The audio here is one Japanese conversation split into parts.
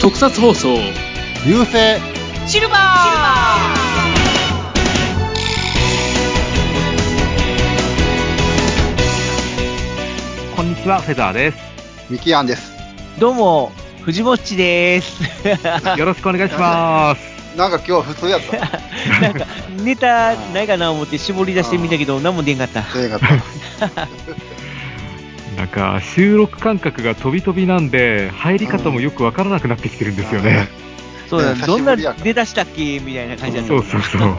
特撮放送流星シルバーこんにちは、フェザーです。ミキアンです。どうも、藤もっちです。よろしくお願いします。なんか今日は普通やった。なんか、ネタないかな思って絞り出してみたけど、何も出んかった。映画だなんか、収録感覚が飛び飛びなんで、入り方もよくわからなくなってきてるんですよね。そうだ、ねどんな出だしたっけみたいな感じだった。そうそうそう。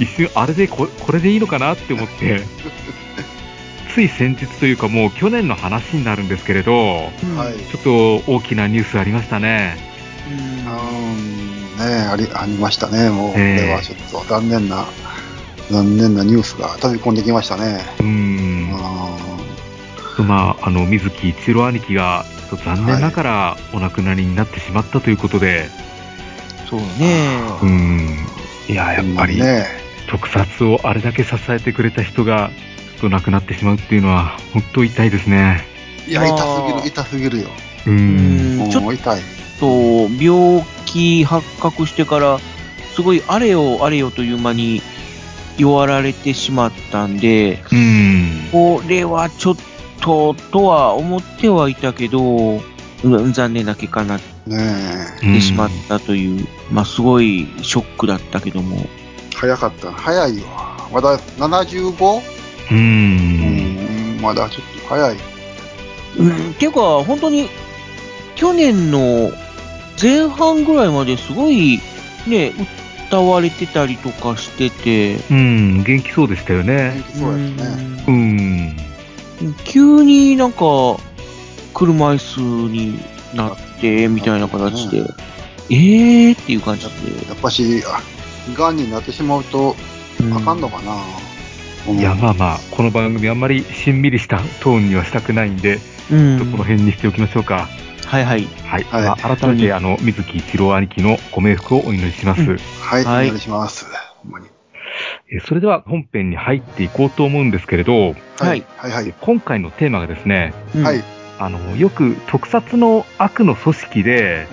一瞬、あれでこ、これでいいのかなって思って、つい先日というかもう去年の話になるんですけれど、うんはい。ちょっと大きなニュースありましたね。うーん、ねあり、ありましたね。もう、こええれはちょっと残念な、残念なニュースが飛び込んできましたね。うんん。まあ、あの、水木一郎兄貴が、ちょっと残念ながらお亡くなりになってしまったということで、そうね。うーん。いや、やっぱり、ね特撮をあれだけ支えてくれた人が、ちょっと亡くなってしまうっていうのは、本当痛いですね。いや、まあ痛すぎる、痛すぎるよ。う。うんん、ちょっもう痛い。と、病気発覚してから、すごいあれよあれよという間に弱られてしまったんで、うん。これはちょっととは思ってはいたけど、うん残念な結果になっ。てしまったという、まあすごいショックだったけども、早かった。早いよ。まだ 75? う。うんん、まだちょっと早い。うん、っていうか本当に去年の前半ぐらいまですごいね、歌われてたりとかしてて、うん。元気そうでしたよ元ね。気そうやったね。ううんん。急になんか車椅子になってみたいな形で、えーっていう感じで。やっぱし、あ癌になってしまうと、うんあかんのかな。うんいや、まあまあ、この番組あんまりしんみりしたトーンにはしたくないんで、うんちょっとこの辺にしておきましょうか。はいはい。はい。はいまあ、改めて、あの、水木一郎兄貴のご冥福をお祈りします。うんはい、はいお願いします。ほんまに。えそれでは本編に入っていこうと思うんですけれど、はい。はい、はい。今回のテーマがですね、うんはい、あの、よく特撮の悪の組織で、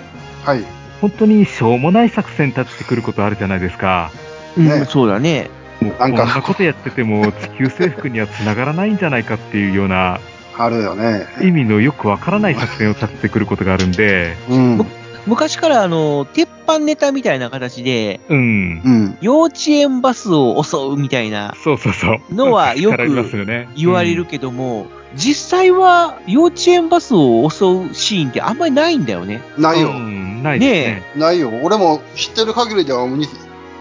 はい。本当にしょうもない作戦立ててくることあるじゃないですか。うんねそうだね。もうこなんなことやってても地球征服には繋がらないんじゃないかっていうようなあるよね。意味のよくわからない作戦を立ててくることがあるんで、うん。う昔からあの、鉄板ネタみたいな形で、うん。ん。幼稚園バスを襲うみたいなそうそうそう。のはよく言われるけども、実際は幼稚園バスを襲うシーンってあんまりないんだよね。ないよ。うん、ないですね。ないよ。俺も知ってる限りでは2、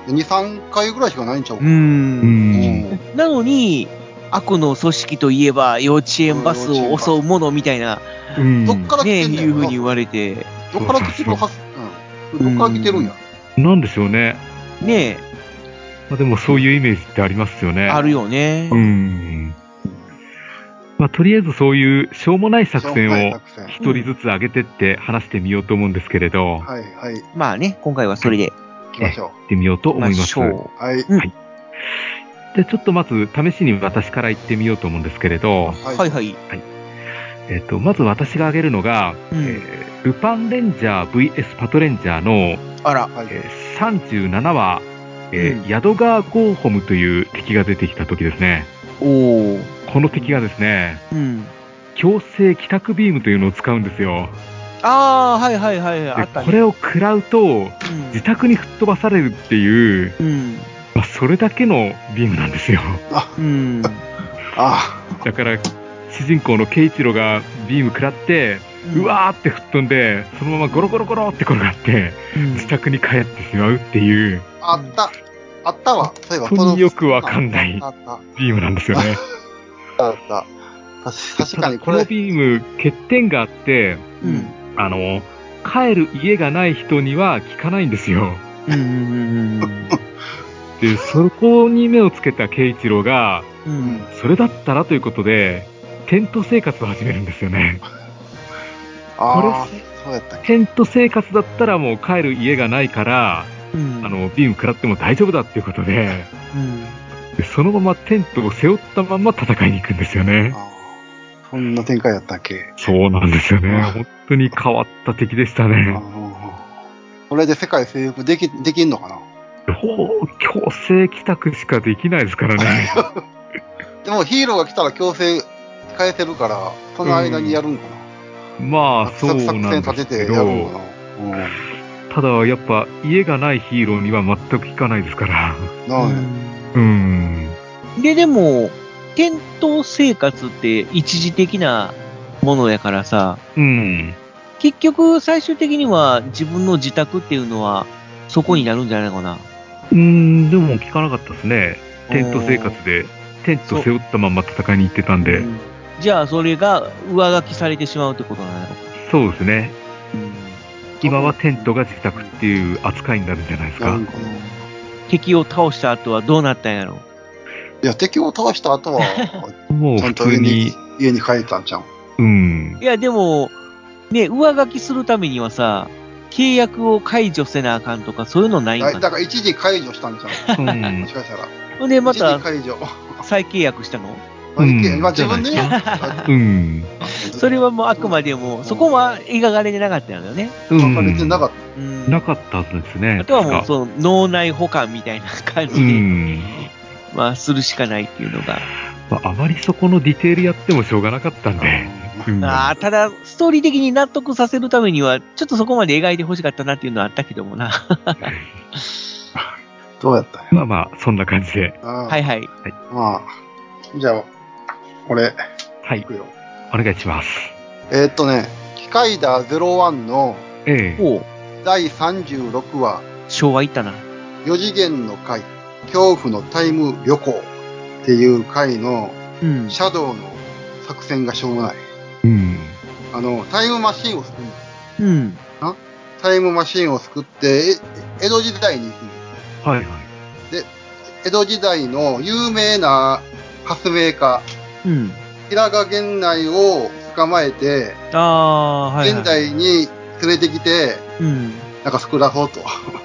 2 3回ぐらいしかないんちゃうう。ん。なのに、悪の組織といえば幼稚園バスを襲うものみたいな、うんどっから来ね、てんねんいうふうに言われて、どっから来てるはず、うん。どっから来てるんや？なんでしょうね。ね、まあ、でもそういうイメージってありますよね。あるよねう。ん。まあ、とりあえずそういうしょうもない作戦を一人ずつ上げてって話してみようと思うんですけれど、はい、はい。まあね、今回はそれで行きましょ行ってみようと思います。しょう。う。はい。で、ちょっとまず試しに私から行ってみようと思うんですけれど、はい。はいはい。えっ、と、まず私が挙げるのが、うんえールパンレンジャー VS パトレンジャーの、あら。はい。えー37話、えーうんヤドガーゴーホムという敵が出てきた時ですね。おー。この敵がですね、うん。強制帰宅ビームというのを使うんですよ。ああ、はいはいはいはい。あでったね。これを食らうと、うん自宅に吹っ飛ばされるっていう、うん。まあ、それだけのビームなんですよ。うん。あだから、主人公のケイチロがビーム食らって、うわーって吹っ飛んで、そのままゴロゴロゴロって転がって、うん自宅に帰ってしまうっていうあ、あった。あったわ。そういえば、本当によくわかんないビームなんですよね。た。あった。確確かにこれこの、ビーム、欠点があって、うん。あの、帰る家がない人には効かないんですよ。うん。うん。で、そこに目をつけたケイチロが、うん。それだったらということで、テント生活を始めるんですよね。ああそうやった。テント生活だったらもう帰る家がないから、うん。あの、ビーム食らっても大丈夫だっていうことで、うん。でそのままテントを背負ったまま戦いに行くんですよね。そんな展開だったっけ？そうなんですよね。あ本当に変わった敵でしたあね。ーこれで世界征服でき、できんのかな？強制帰宅しかできないですからね。でもヒーローが来たら強制返せるから、その間にやるんかな、まあ、そう作なん戦立ててですけどやるんか、なただやっぱ家がないヒーローには全く効かないですから。うん。なあね。うん。で、でも、テント生活って一時的なものやからさ、うん。結局最終的には自分の自宅っていうのはそこになるんじゃないのかな。うん、でも効かなかったですね。テント生活で、テント背負ったまま戦いに行ってたんで、うんじゃあそれが上書きされてしまうってことなのか。そうですね。うん今はテントが自宅っていう扱いになるんじゃないですか敵を倒した後はどうなったんやろいや、敵を倒した後は、もう普ちゃんと家通にに、、家に帰ったんちゃううん。いや、でも、ね、上書きするためにはさ、契約を解除せなあかんとか、そういうのないんだかな。だから一時解除したんちゃんもしかしたら。ほんで、ま一た時解除。再契約したの？まあ、うんいけまあ自分で。うん。それはもうあくまでも、そこは描かれてなかったんだよね。う分かれてん。なかっうん。なかったですね。あとはもう、その、脳内保管みたいな感うじで、ん。まあ、するしかないっていうのが。まあ、あまりそこのディテールやってもしょうがなかったんで。うんああ、ただ、ストーリー的に納得させるためには、ちょっとそこまで描いてほしかったなっていうのはあったけどもな。た。どうやったんや。まあまあ、そんな感じで。ああはいはい。まあ、じゃあ、俺、はいい。くよ。お願いします。えーっとね、機械ダー01のええ。おう、第36話、昭和いったな。4次元の回、恐怖のタイム旅行っていう回のうん。シャドウの作戦がしょうもない。うん。あの、タイムマシンを作るのうん。タイムマシンを作って、え江戸時代に行くのはいはい。江戸時代の有名な発明家、うん。平賀源内を捕まえて、ああ、はい、はい。現代に連れてきて、うん。なんか作らそうと。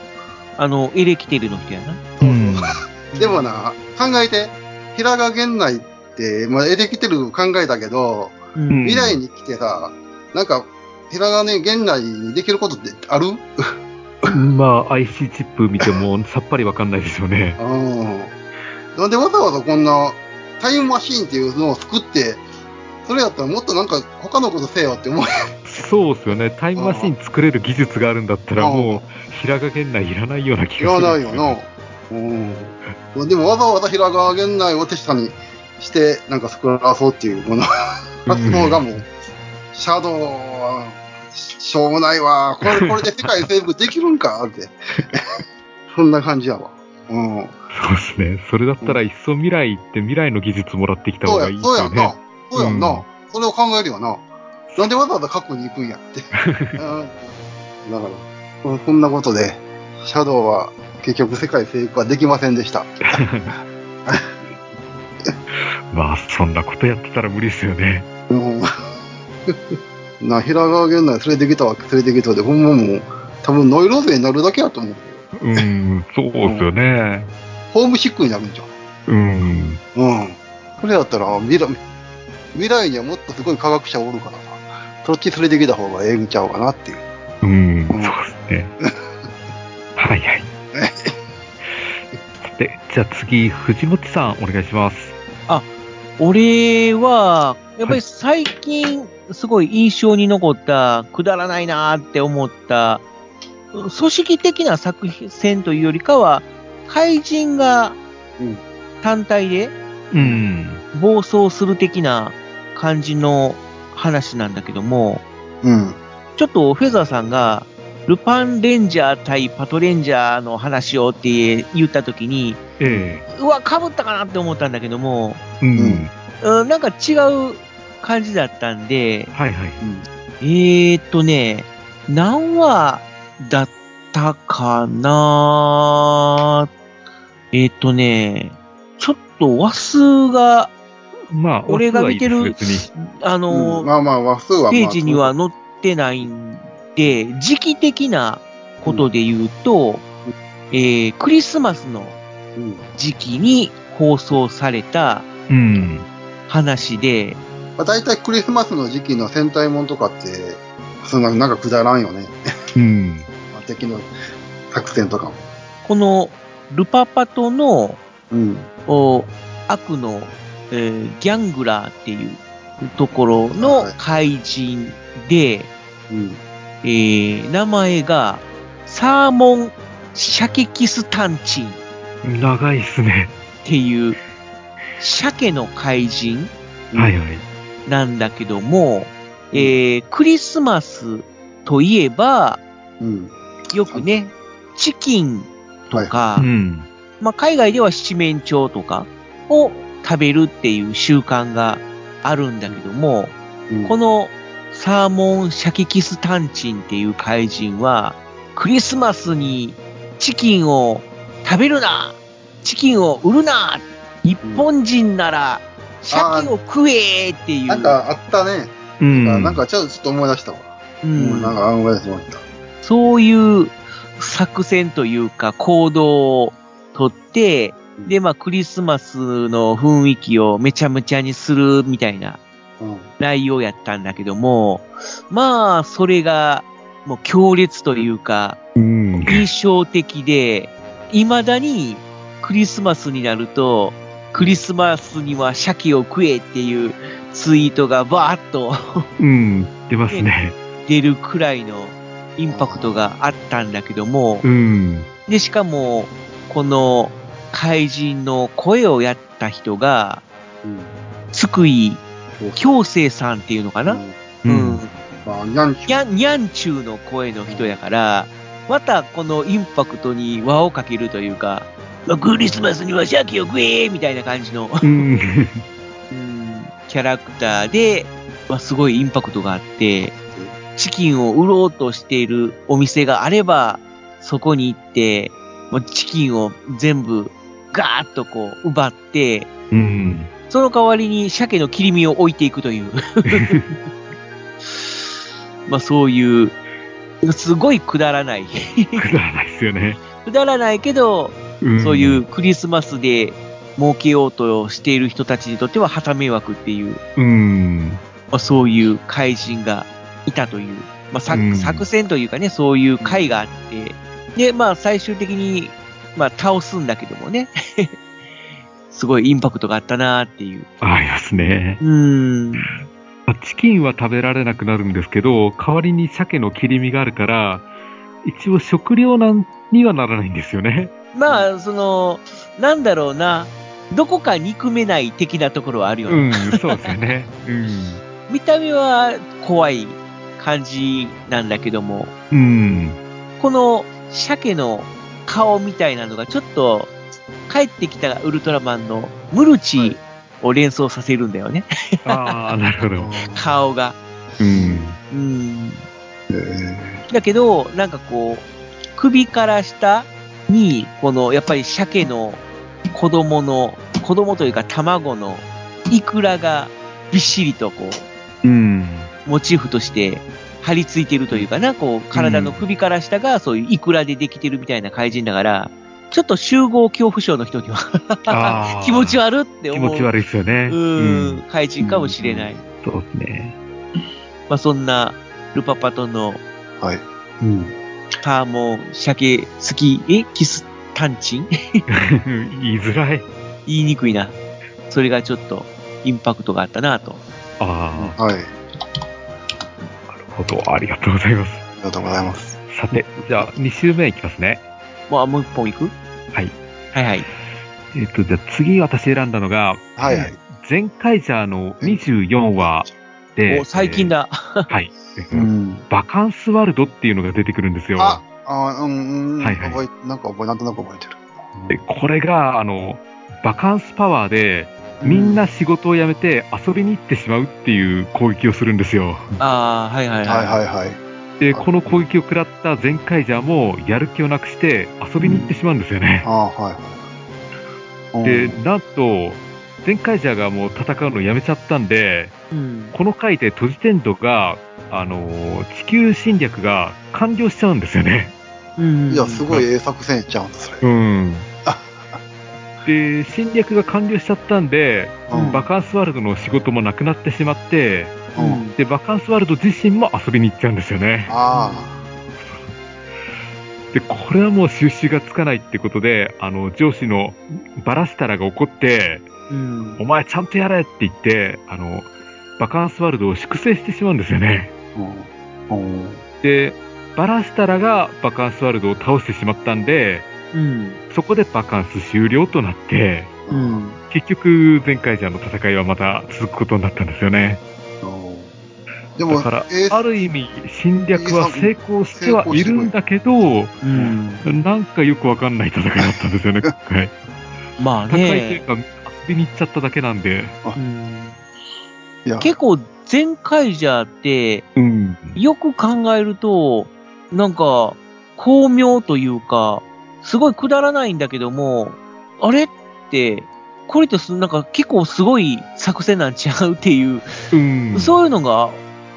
あの、エレキテルの人やな？うん。でもな、考えて、平賀源内って、まあ、エレキテル考えたけど、ううん未来に来てさ、なんか、平賀ね、源内にできることってある？まあ、IC チップ見てもさっぱりわかんないですよね。うん。なんでわざわざこんなタイムマシーンっていうのを作って、それやったらもっとなんか他のことせよって思う。そうですよね。タイムマシン作れる技術があるんだったら、うんもう、平賀源内いらないような気がする。ないよな。うん。でもわざわざ平川源内を手下にして、なんか作らそうっていうもの、発想がもう、シャドウは、しょうもないわ。これ、これで世界征服できるんかって。そんな感じやわ。うん。そうですね。それだったら、いっそ未来行って未来の技術もらってきた方がいい、ですよそうやんなね。。そうやんな。うんそれを考えるよな。なんでわざわざ過去に行くんやって。うんだから、ここんなことで、シャドウは結局世界征服はできませんでした。まあ、そんなことやってたら無理ですよね。うん。な、平川源内連れてきたわ、連れてきたで、ほんまもう、多分ノイローゼになるだけやと思う。うん、そうですよね。ホームシックになるんじゃん。うん。うん。それやったら、未来、未来にはもっとすごい科学者おるからさ、そっち連れてきた方がええんちゃうかなっていう。うん、そううんですね。はいはい。さて、じゃあ次、藤本さん、お願いします。俺は、やっぱり最近、すごい印象に残った、くだらないなーって思った、組織的な作戦というよりかは、怪人がうん単体でうん。暴走する的な感じの話なんだけども、うん。ちょっとフェザーさんが、ルパンレンジャー対パトレンジャーの話をって言ったときに、えうわ、被ったかなって思ったんだけども、えうん。うん、なんか違う感じだったんで、はいはい。えーっとね、何話だったかなえーっとね、ちょっと話数が、まあ、俺が見てるいい。あの、うんまあまあ、話数は、まあ、ページには載ってないんで、時期的なことで言うと、えークリスマスのうん。時期に放送されたうん。話で、まあ、大体クリスマスの時期の戦隊もんとかって、そんな、なんかくだらんよね。うん。まあ敵の作戦とかも。このルパパトのうん。お悪の、えーギャングラーっていうところのはい怪人で、うん。えー名前がサーモン・シャケキスタンチンっ長いっすね。ていう鮭の怪人はいはい。なんだけども、えークリスマスといえば、うん。よくね、チキンとか、うん。まあ、海外では七面鳥とかを食べるっていう習慣があるんだけども、うんこのサーモンシャキキスタンチンっていう怪人は、クリスマスにチキンを食べるなチキンを売るな日本人なら鮭を食えっていう。なんかあったね。うん。なんかちょっとちょっと思い出したわ。ううん。んなんか思い出してもらった。そういう作戦というか行動をとって、で、まあクリスマスの雰囲気をめちゃめちゃにするみたいなうん。内容やったんだけども、まあ、それが、もう強烈というか、うん。印象的で、未だにクリスマスになると、クリスマスには鮭を食えっていうツイートがバーッとうん。出ますね。出るくらいのインパクトがあったんだけどもう、ん。で、しかも、この怪人の声をやった人が、うん。津久井京生さんっていうのかな、うんううんん。まあ、にゃんちゅにゃん、にゃんちゅうの声の人やから、またこのインパクトに輪をかけるというか、まあクリスマスにはシャキを食えみたいな感じの、うん。うんキャラクターで、まあ、すごいインパクトがあって、チキンを売ろうとしているお店があれば、そこに行って、もうチキンを全部ガーッとこう奪って、うん。その代わりに鮭の切り身を置いていくという。まあそういう、すごいくだらない。くだらないですよね。くだらないけど、うんそういう。クリスマスで儲けようとしている人たちにとっては旗迷惑っていう、うん。まあ、そういう怪人がいたという、まあ、作うん作戦というかね、そういう会があって、で、まあ最終的に、まあ倒すんだけどもね、すごいインパクトがあったなっていう。ありますね。うーん。チキンは食べられなくなるんですけど、代わりに鮭の切り身があるから、一応食料難にはならないんですよね。まあ、その、なんだろうな、どこか憎めない的なところはあるよね。うん、そうですよね。うん。見た目は怖い感じなんだけども、うん。この鮭の顔みたいなのがちょっと帰ってきたウルトラマンのムルチを連想させるんだよね。ああ、なるほど。顔が。うん。うん。えだけど、なんかこう、首から下に、この、やっぱり鮭の子供の、子供というか卵のイクラがびっしりとこうん。う、モチーフとして張り付いてるというかな、こう、体の首から下がそういうイクラでできてるみたいな怪人だから、ちょっと集合恐怖症の人には 気持ち悪って思う。気持ち悪いですよね。うーん、怪人かもしれない。そうですね。まあそんな、ルパパとのーはい。うん。ターモン、鮭、好き、え？キスタンチン？言いづらい。言いにくいな。それがちょっとインパクトがあったなと。ああ、はい。ありなるほど。ありがとうございます。がとうございます。さて、じゃあ、2週目いきますね。もう、あもう一本いく？はい。はいはい。えっ、と、じゃあ次私選んだのが、はいはい。ゼンカイジャーの24話で、お、最近だ。えーはい。うん。バカンスワールドっていうのが出てくるんですよ。あ、あうん、うん。はいはい覚え、なんか覚え、なんとなく覚えてる。でこれが、あの、バカンスパワーで、みんな仕事を辞めて遊びに行ってしまうっていう攻撃をするんですよ。ああ、はいはいはい。はいはいはい。で、この攻撃を食らったゼンカイジャーもやる気をなくして遊びに行ってしまうんですよね。ああ、はいはい。でう、んなんと、ゼンカイジャーがもう戦うのやめちゃったんで、うん。この回でトジテンドが、あのー地球侵略が完了しちゃうんですよね。うん。いや、すごいええ作戦ちゃうんそれ。うんあ。で、侵略が完了しちゃったんで、うんバカンスワールドの仕事もなくなってしまって、ううんん。で、バカンスワールド自身も遊びに行っちゃうんですよね。あで、これはもう収拾がつかないってことで、あの、上司のバラスタラが怒って、うんお。前ちゃんとやれって言って、あの、バカンスワールドを粛清してしまうんですよね。あ。うん。うん。で、バラスタラがバカンスワールドを倒してしまったんで、うん。そこでバカンス終了となって、うん。結局、前回じゃの戦いはまた続くことになったんですよね。でも、だからえ、ーある意味、侵略は成功してはいるんだけど、うん。なんかよくわかんない戦いだったんですよね、今回。まあ戦いというね。か、遊びに行っちゃっただけなんで。うんいや、結構、前回じゃって、うん。よく考えると、なんか、巧妙というか、すごいくだらないんだけども、あれって、これってすなんか結構すごい作戦なんちゃうっていう、うん。そういうのが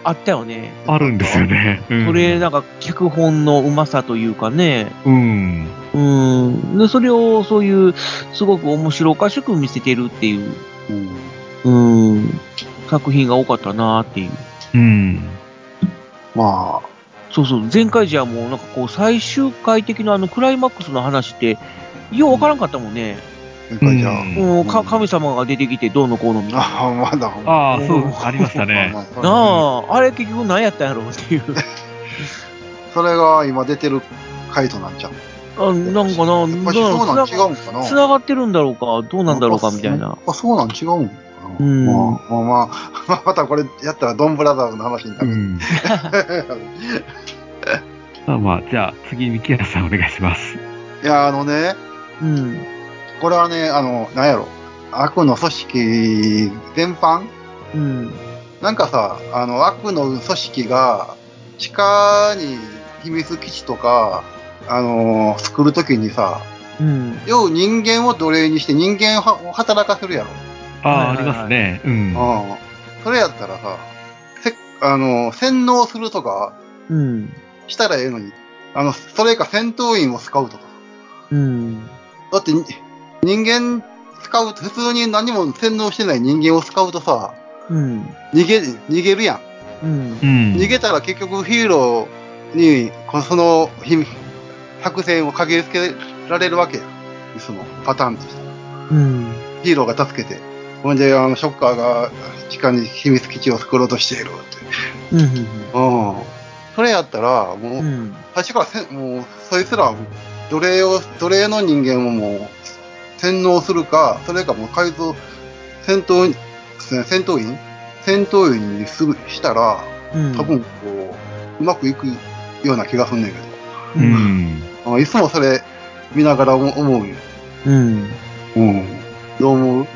あったよね。あるんですよね。うんそれ、なんか脚本のうまさというかね。うん。うん。で、それをそういう、すごく面白おかしく見せてるっていう、うん。うん、作品が多かったなっていう。うん。まあ、そうそう、前回じゃもうなんかこう最終回的なあのクライマックスの話って、ようわからんかったもんね。前回じゃあ、うんもうか神様が出てきてどうのこうのみたいな。ああ、まだ。ああ、そううん、ありましたね。あなあ、あれ結局何やったんやろうっていう。それが今出てる回答なんちゃう？あなんかな、やっぱりそうなん違うんかな？つながってるんだろうか、どうなんだろうかみたいな。あ、そうなん違うん？うんまあ、まあ、まあ、またこれやったらドンブラザーズの話になる。うん。まあまあ、じゃあ次、ミキヤさんお願いします。いや、あのね、うん。これはね、あの、なんやろ。悪の組織全般？うん。なんかさ、あの、悪の組織が、地下に秘密基地とか、あの作るときにさ、うん。要は人間を奴隷にして人間を働かせるやろ。ああ、はいはいはいありますね。うん。うん。それやったらさ、せ、あの、洗脳するとかうん。したらええのに、あの、それか戦闘員を使うとか。うん。だってに、人間使うと、普通に何も洗脳してない人間を使うとさ、うん。逃げ、逃げるやん。うん。うん。逃げたら結局ヒーローに、このその、ひ作戦を影付けられるわけや。その、パターンとして。うん。ヒーローが助けて。ほんで、あの、ショッカーが地下に秘密基地を作ろうとしているって。うん。うん。それやったら、もう、うん。最初からせん、もう、そいつら、奴隷を、奴隷の人間をもう、洗脳するか、それかもう改造、戦闘、戦闘員？戦闘員にする、したら、うん。多分、こう、うまくいくような気がすんねんけううん。ん。ど。あいつもそれ、見ながら思う思うんよ。うん。うん。どう思う？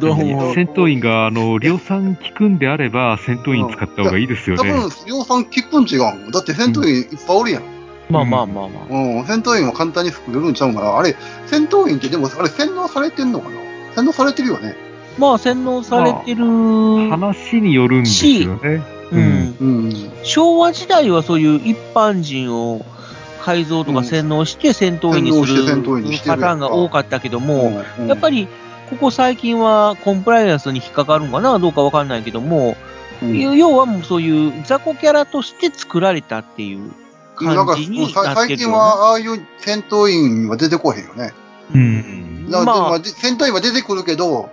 どう思う？戦闘員が、あの、量産効くんであれば、戦闘員使った方がいいですよね。多分、量産聞くん違うん。だって戦闘員いっぱいおるやん。まあまあまあまあ。うん、戦闘員も簡単に作れるんちゃうんかな。あれ、戦闘員ってでも、あれ洗脳されてんのかな？洗脳されてるよね。まあ洗脳されてる。話によるんですよね。うん。うん。昭和時代はそういう一般人を改造とか洗脳して戦闘員にするパターンが多かったけども、うんやっぱりここ最近はコンプライアンスに引っかかるんかな？どうかわかんないけども、うん要はもうそういう雑魚キャラとして作られたっていうなんか感じにさなってるよね。最近はああいう戦闘員は出てこへんよね。うん。なまあ戦闘員は出てくるけど、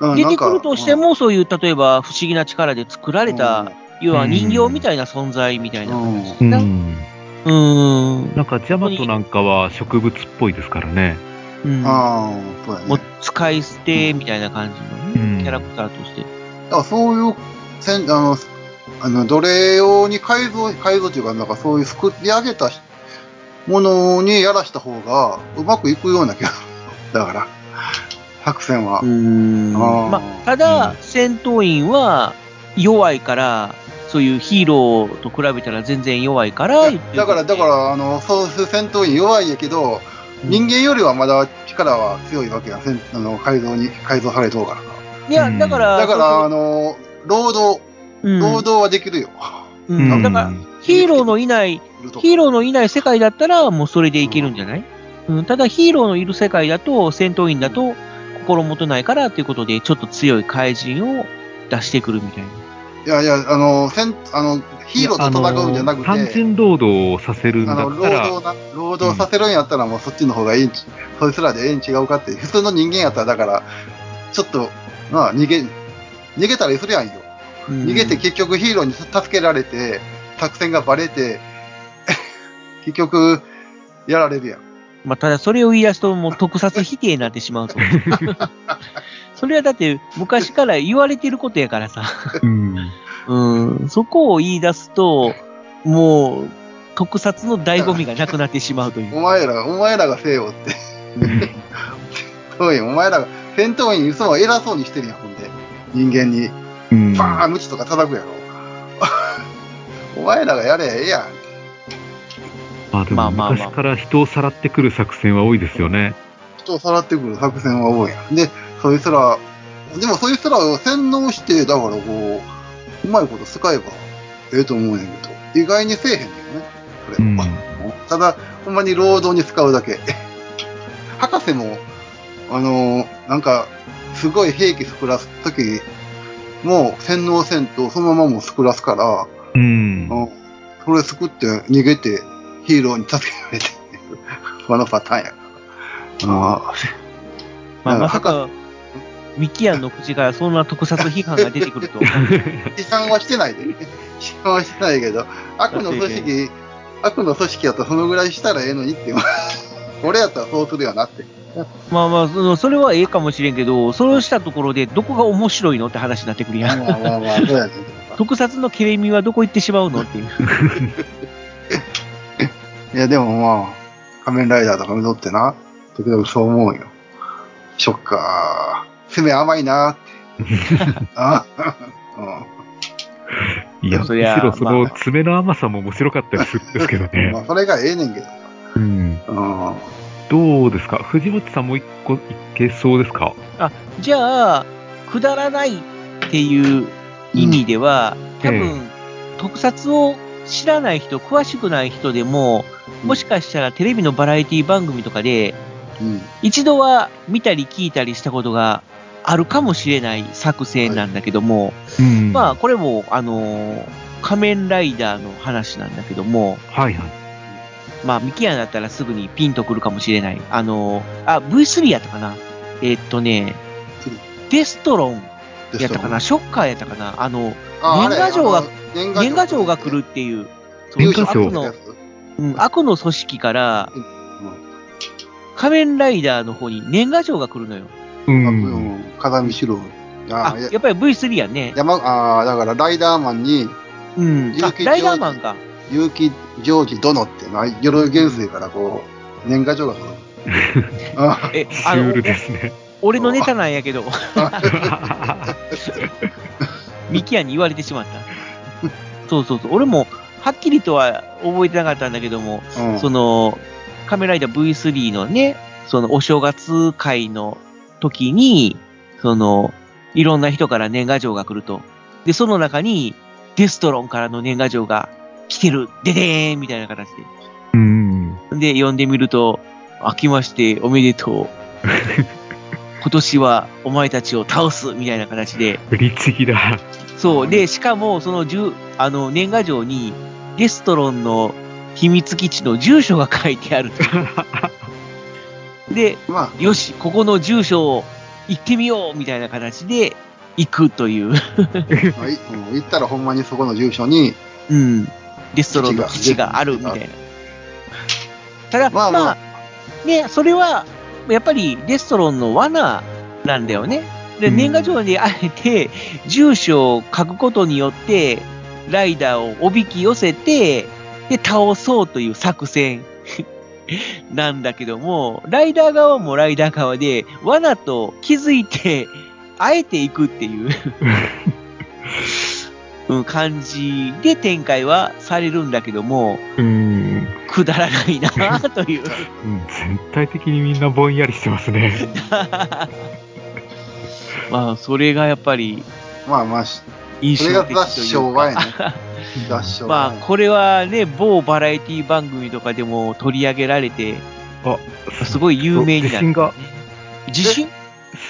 うん出てくるとして、なんかも、そういう、例えば、不思議な力で作られた、要は人形みたいな存在みたいな。うんうん。うーん。なんか、ジャマトなんかは植物っぽいですからね。うんああ、そうやね。もう使い捨てみたいな感じのね、うんキャラクターとして。だからそういう、せんあの、あの、奴隷用に改造、改造というか、なんかそういう作り上げたものにやらした方がうまくいくような気が。だから、作戦は。んあーまあ、ただ、戦闘員は弱いから、そういうヒーローと比べたら全然弱いから、だから、だから、あの、そういう戦闘員弱いやけど、人間よりはまだ力は強いわけや。せんあの、改造に、改造されとうから。な。いや、だから、だから、あの、労働、うん。労働はできるよ。うん。うん。だから、ヒーローのいないヒーローのいない世界だったら、もうそれでいけるんじゃない、うん、ただ、ヒーローのいる世界だと、戦闘員だと、心もとないからということで、ちょっと強い怪人を出してくるみたいな。いやいや、あの、戦あのヒーローと戦うんじゃなくて、単純労働をさせるんだあの、労ったら、働な、労働させるんやったらもうそっちの方がいいんち、そいつらでええん違うかって、普通の人間やったらだから、ちょっと、まあ逃げ、逃げたりするやんよ。うん逃げて結局ヒーローに助けられて、作戦がバレて、結局、やられるやん。まあ、ただそれを言い出すと、もう特撮否定になってしまうと。それはだって、昔から言われてることやからさ。うん。うん、そこを言い出すと、もう、特撮の醍醐味がなくなってしまうという。お前ら、お前らがせよって。そうやん、お前らが、戦闘員いつも偉そうにしてるやん、ほんで。人間に、うん。パーン、ムチとか叩くやろ。お前らがやれやええやん。まあでも昔から人をさらってくる作戦は多いですよね。人をさらってくる作戦は多いやん。で、そいつら、でもそいつらを洗脳して、だからこう、うまいこと使えばええと思うねんけど、意外にせえへんねんよね、それは。ただ、ほんまに労働に使うだけ。博士も、あのーなんか、すごい兵器作らすとき、もう洗脳せんとそのままもう作らすから、うん。うんそれ作って逃げてヒーローに助けられて、このパターンやから。あまあ、まさか、ミキアンの口からそんな特撮批判が出てくると。あ、批判はしてないでね。批判はしてないけど、悪の組織、悪の組織やったらそのぐらいしたらええのにって、俺やったらそうするよなって。まあまあ、そのそれはええかもしれんけど、それをしたところでどこが面白いのって話になってくるやん。まあまあまあ、そうやね特撮のケレミはどこ行ってしまうのっていう。いや、でもまあ、仮面ライダーとか見とってな、時々そう思うよ。ショッカー。攻め甘いなって。あいや、むしろそのまあ爪の甘さも面白かったりするんですけどうん。ね ま。あ、それがええねんけどさ。うん。うん。どうですか？藤本さんも一個いけそうですか？じゃあ、くだらないっていう意味では、多え分、特撮を知らない人、詳しくない人でも、もしかしたらテレビのバラエティ番組とかで、うん。一度は見たり聞いたりしたことがあるかもしれない作戦なんだけども、うんまあ、これも、あのー仮面ライダーの話なんだけども、はいはい。まあ、ミキアンだったらすぐにピンとくるかもしれない。あのーあ、V3 やったかなえーっとね、デストロンやったかなショッカーやったかなあの、年賀状が年年賀状が来るっていう、その年賀状悪の、うん、悪の組織から仮面ライダーの方に年賀状が来るのよ。う。うんん。風見しろ。ああ、あ、ややっぱり V3 やね。山、ああ、だからライダーマンに、うん。あ結城ライダーマンか。結城ジョージ殿ってな、鎧元帥からこう、年賀状が来る。あえ、シあのュール、ですね。お俺のネタなんやけど、ミキアンに言われてしまった。そうそうそう。俺も、はっきりとは覚えてなかったんだけども、うんその、仮面ライダー V3 のね、そのお正月会の時に、その、いろんな人から年賀状が来ると。で、その中に、デストロンからの年賀状が来てる、ででーんみたいな形うん。で。で、読んでみると、明けましておめでとう。今年はお前たちを倒すみたいな形で、律儀だ。そう。で、しかも、その、じゅあの、年賀状に、デストロンの秘密基地の住所が書いてあると。で、まよし、ここの住所を行ってみようみたいな形で行くという、あ、まあい。うん。行ったらほんまにそこの住所に、うん、デストロンの基地があるみたいな。ただ、まあ、まあ。まあね、それは、やっぱりデストロンの罠なんだよね。で、うん。年賀状にあえて、住所を書くことによって、ライダーをおびき寄せて、で、倒そうという作戦 なんだけども、ライダー側もライダー側で、罠と気づいて、あえていくっていう、うん、感じで展開はされるんだけども、うん。くだらないなという。うん全体的にみんなぼんやりしてますね。まあ、それがやっぱりまあまあ、し印それ象的という昭和やね。まあ、これはね、某バラエティ番組とかでも取り上げられて、あすごい有名になる、地震が。地震？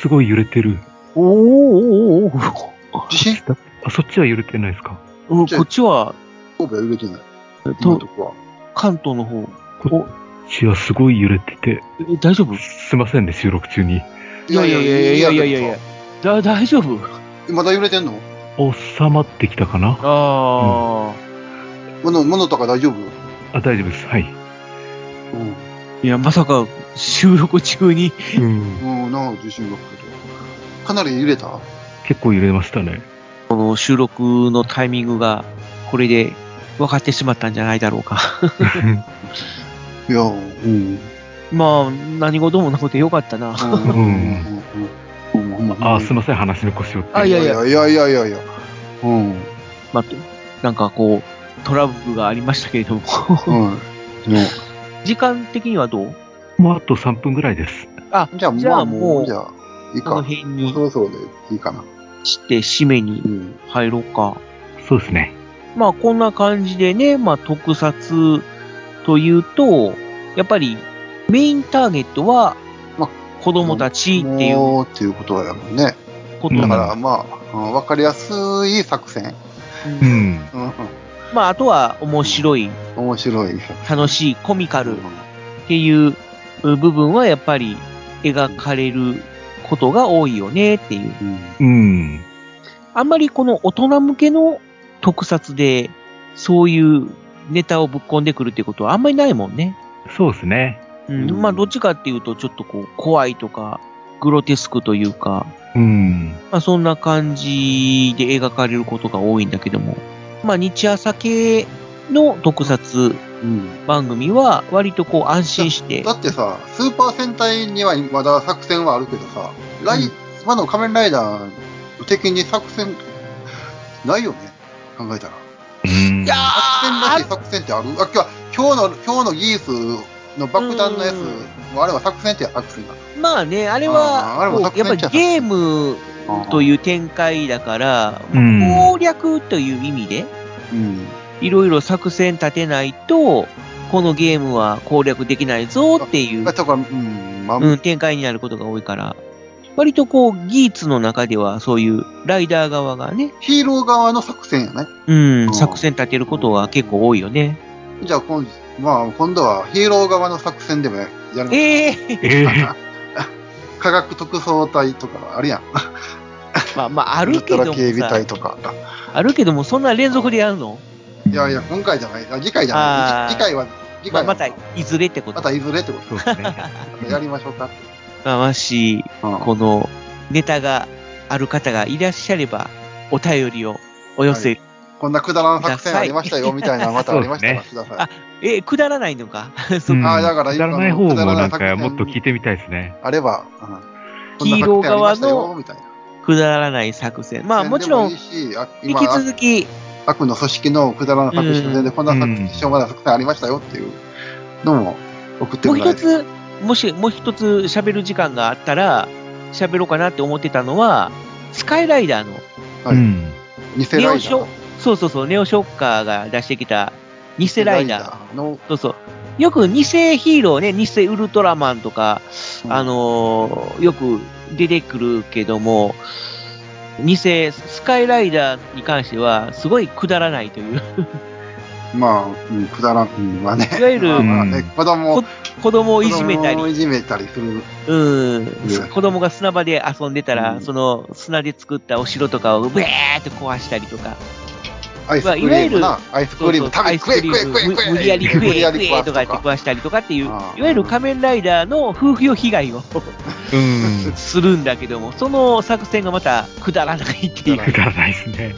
すごい揺れてる。おーおーおーおお地震？あ、そっちは揺れてないですか？うん、こっちは。神戸は揺れてない。と関東の方。こっちはすごい揺れてて。え、大丈夫？すいませんね、収録中に。いやいやいやいやいやいやいや。だ、大丈夫？まだ揺れてんの？収まってきたかなああ、物、物とか大丈夫？あ、大丈夫です。はい。うん。いや、まさか収録中に？うん。うん、なんか地震が来ると。かなり揺れた？結構揺れましたね。この収録のタイミングが、これで分かってしまったんじゃないだろうか。いや、うん。まあ、何事もなくてよかったな。うん。うん。うん。うん。あ、すいません、話の腰をって。あいやいやいやいやいやいや。うん。まあ、なんかこう、トラブルがありましたけれども。うん。時間的にはどう？もうあと3分ぐらいです。あ、じゃあ、じゃまああもうもう、じゃあ、いいこのか。辺にそろそろでいいかな。して締めにうん。入ろうか。そうですね。まあ、こんな感じでね、まあ、特撮というと、やっぱりメインターゲットはまあ、子供たちっていうっていうことやもんね。だから、まあ、うんわかりやすい作戦。うんうん。うん。まあ、あとは面白い、面白い。楽しい、コミカルっうんていう部分はやっぱり描かれることが多いよねっていう。うん。うん。あんまりこの大人向けの特撮で、そういうネタをぶっ込んでくるってことはあんまりないもんね。そうですね。うん。うんまあ、どっちかっていうと、ちょっとこう、怖いとか、グロテスクというか、うん。まあ、そんな感じで描かれることが多いんだけども、まあ、日朝系の特撮うん。番組は、割とこう、安心してだ、ってさ、スーパー戦隊にはまだ作戦はあるけどさ、ライ、うん今の仮面ライダー的に作戦、ないよね？考えたら。うん。いや作戦らしいー作戦ってある？あ、今日今日の、今日のギースの爆弾のやつあれは作戦ってや作戦だ。まあね、あれは、やっぱりゲームという展開だから、うん攻略という意味で、うん。いろいろ作戦立てないと、このゲームは攻略できないぞっていううん、展開になることが多いから、割とこう、ギーツの中ではそういうライダー側がね、ヒーロー側の作戦やね。うん、うん作戦立てることは結構多いよね。じゃあ今、まあ、今度はヒーロー側の作戦でもやるのええええ科学特捜隊とかあるやん。まあまあ、あるけどもラ警備さ、隊とか。あるけども、そんな連続でやるの？いやいや、今回じゃない。あ次回じゃあーない。次回は、次まあ、回はまた、いずれってこと。またいずれってことそうですね。やりましょうか。まあ、もし、うんこのネタがある方がいらっしゃれば、お便りをお寄せ。こんなくだらん作戦ありましたよ、みたいな、またありましたらそください。あえ、くだらないのか？そうんあーだからくだらない方もなんかもっと聞いてみたいですね。あれば、うんヒーロー側のよみたいな。くだらない作戦。まあ、もちろん引今き続き、悪の組織のくだらな作戦で、こんな作うんしょうもない作戦ありましたよっていうのも送ってもうもらえる。一つ、もし、もう一つ喋る時間があったら、喋ろうかなって思ってたのは、スカイライダーの、はいうん。偽ライダー。ネオショそうそうそう、ネオショッカーが出してきた偽ライダー。そうそう。よく偽ヒーローね、偽ウルトラマンとか、あのーよく出てくるけども、偽スカイライダーに関しては、すごいくだらないという。まあ、うん、くだらん、うん、まあね。いわゆるまあまあね、子供こ子供をいじめた子供をいり、じめたりする。うんうん、子供が砂場で遊んでたら、うんその砂で作ったお城とかをブエーって壊したりとか、アイスクリームな。アイスクリーム食べ、食え食え食え食え。無無理やり食え食えとかって食わしたりとかっていう、いあわあゆる仮面ライダーの風評被害をうん。するんだけども、その作戦がまたくだらないっていうくだらないですね。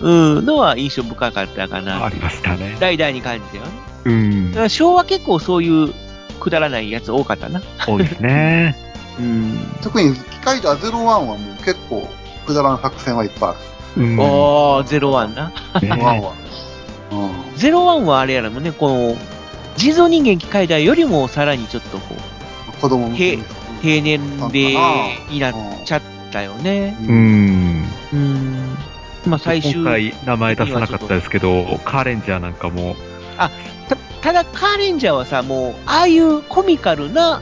うんのは印象深かったかあな。りましたね。ライダーに関してはね。うん昭和結構そういうくだらないやつ多かったな。多いですね。うん。特に機械ダー01はもう結構くだらん作戦はいっぱいあうん。おー、ゼロワンな。ねる。01は。うん。ゼロワンはあれやらもね、この、人造人間機械だよりもさらにちょっとこう、子供向けに。低年齢になっちゃったよね。うん。うん。まあ最終今回名前出さなかったですけど、カーレンジャーなんかも、たただ、カーレンジャーはさ、もう、ああいうコミカルな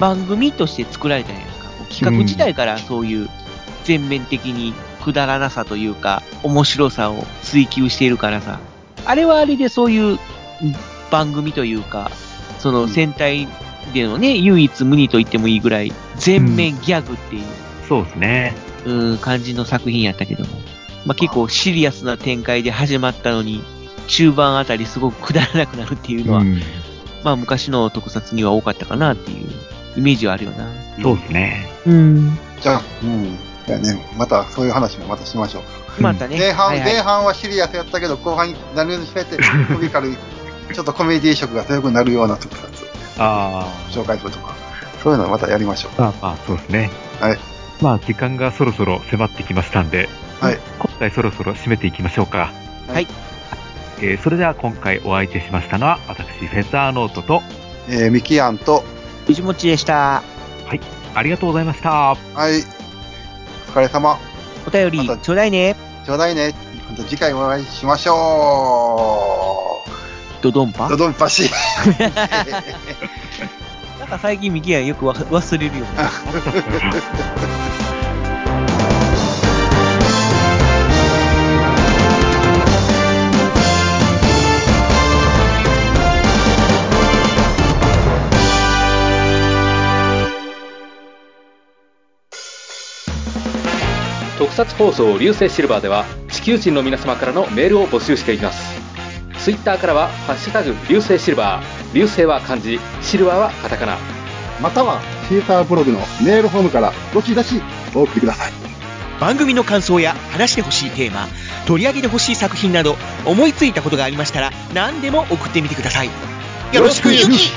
番組として作られたんやんか。企画自体からそういう全面的にくだらなさというか、面白さを追求しているからさ。あれはあれでそういう番組というか、その戦隊でのね、唯一無二と言ってもいいぐらい、全面ギャグっていう、そうですね。うん、感じの作品やったけども。まあ、結構シリアスな展開で始まったのに、中盤あたりすごくくだらなくなるっていうのは、うんまあ昔の特撮には多かったかなっていうイメージはあるよな。そうですね。うん。じゃあ、うん。いやね、またそういう話もまたしましょう。またね。前半、はいはい前半はシリアスやったけど、後半に何にしめて、コミカル、ちょっとコメディ色が強くなるような特撮あ紹介するとか、そういうのまたやりましょう。あ、まあまあ、そうですね。はい。まあ、時間がそろそろ迫ってきましたんで、はい。今回そろそろ締めていきましょうか。はい。えーそれでは今回お相手しましたのは、私、フェザーノートと、えー、ミキアンと、藤持ちでした。ありがとうございました。はい。お疲れ様。お便りまたちょうだいね。ちょうだいね。また次回お会いしましょドドンパ？う。ドドンパシ。なんか最近ミキヤよくわ忘れるよね。特撮放送流星シルバーでは地球人の皆様からのメールを募集しています。ツイッターからは「ハッシュタグ流星シルバー」流星は漢字シルバーはカタカナ。または、シーサーブログのメールフォームから、どしどしお送りください。番組の感想や話してほしいテーマ取り上げてほしい作品など思いついたことがありましたら何でも送ってみてください。よろしくゆき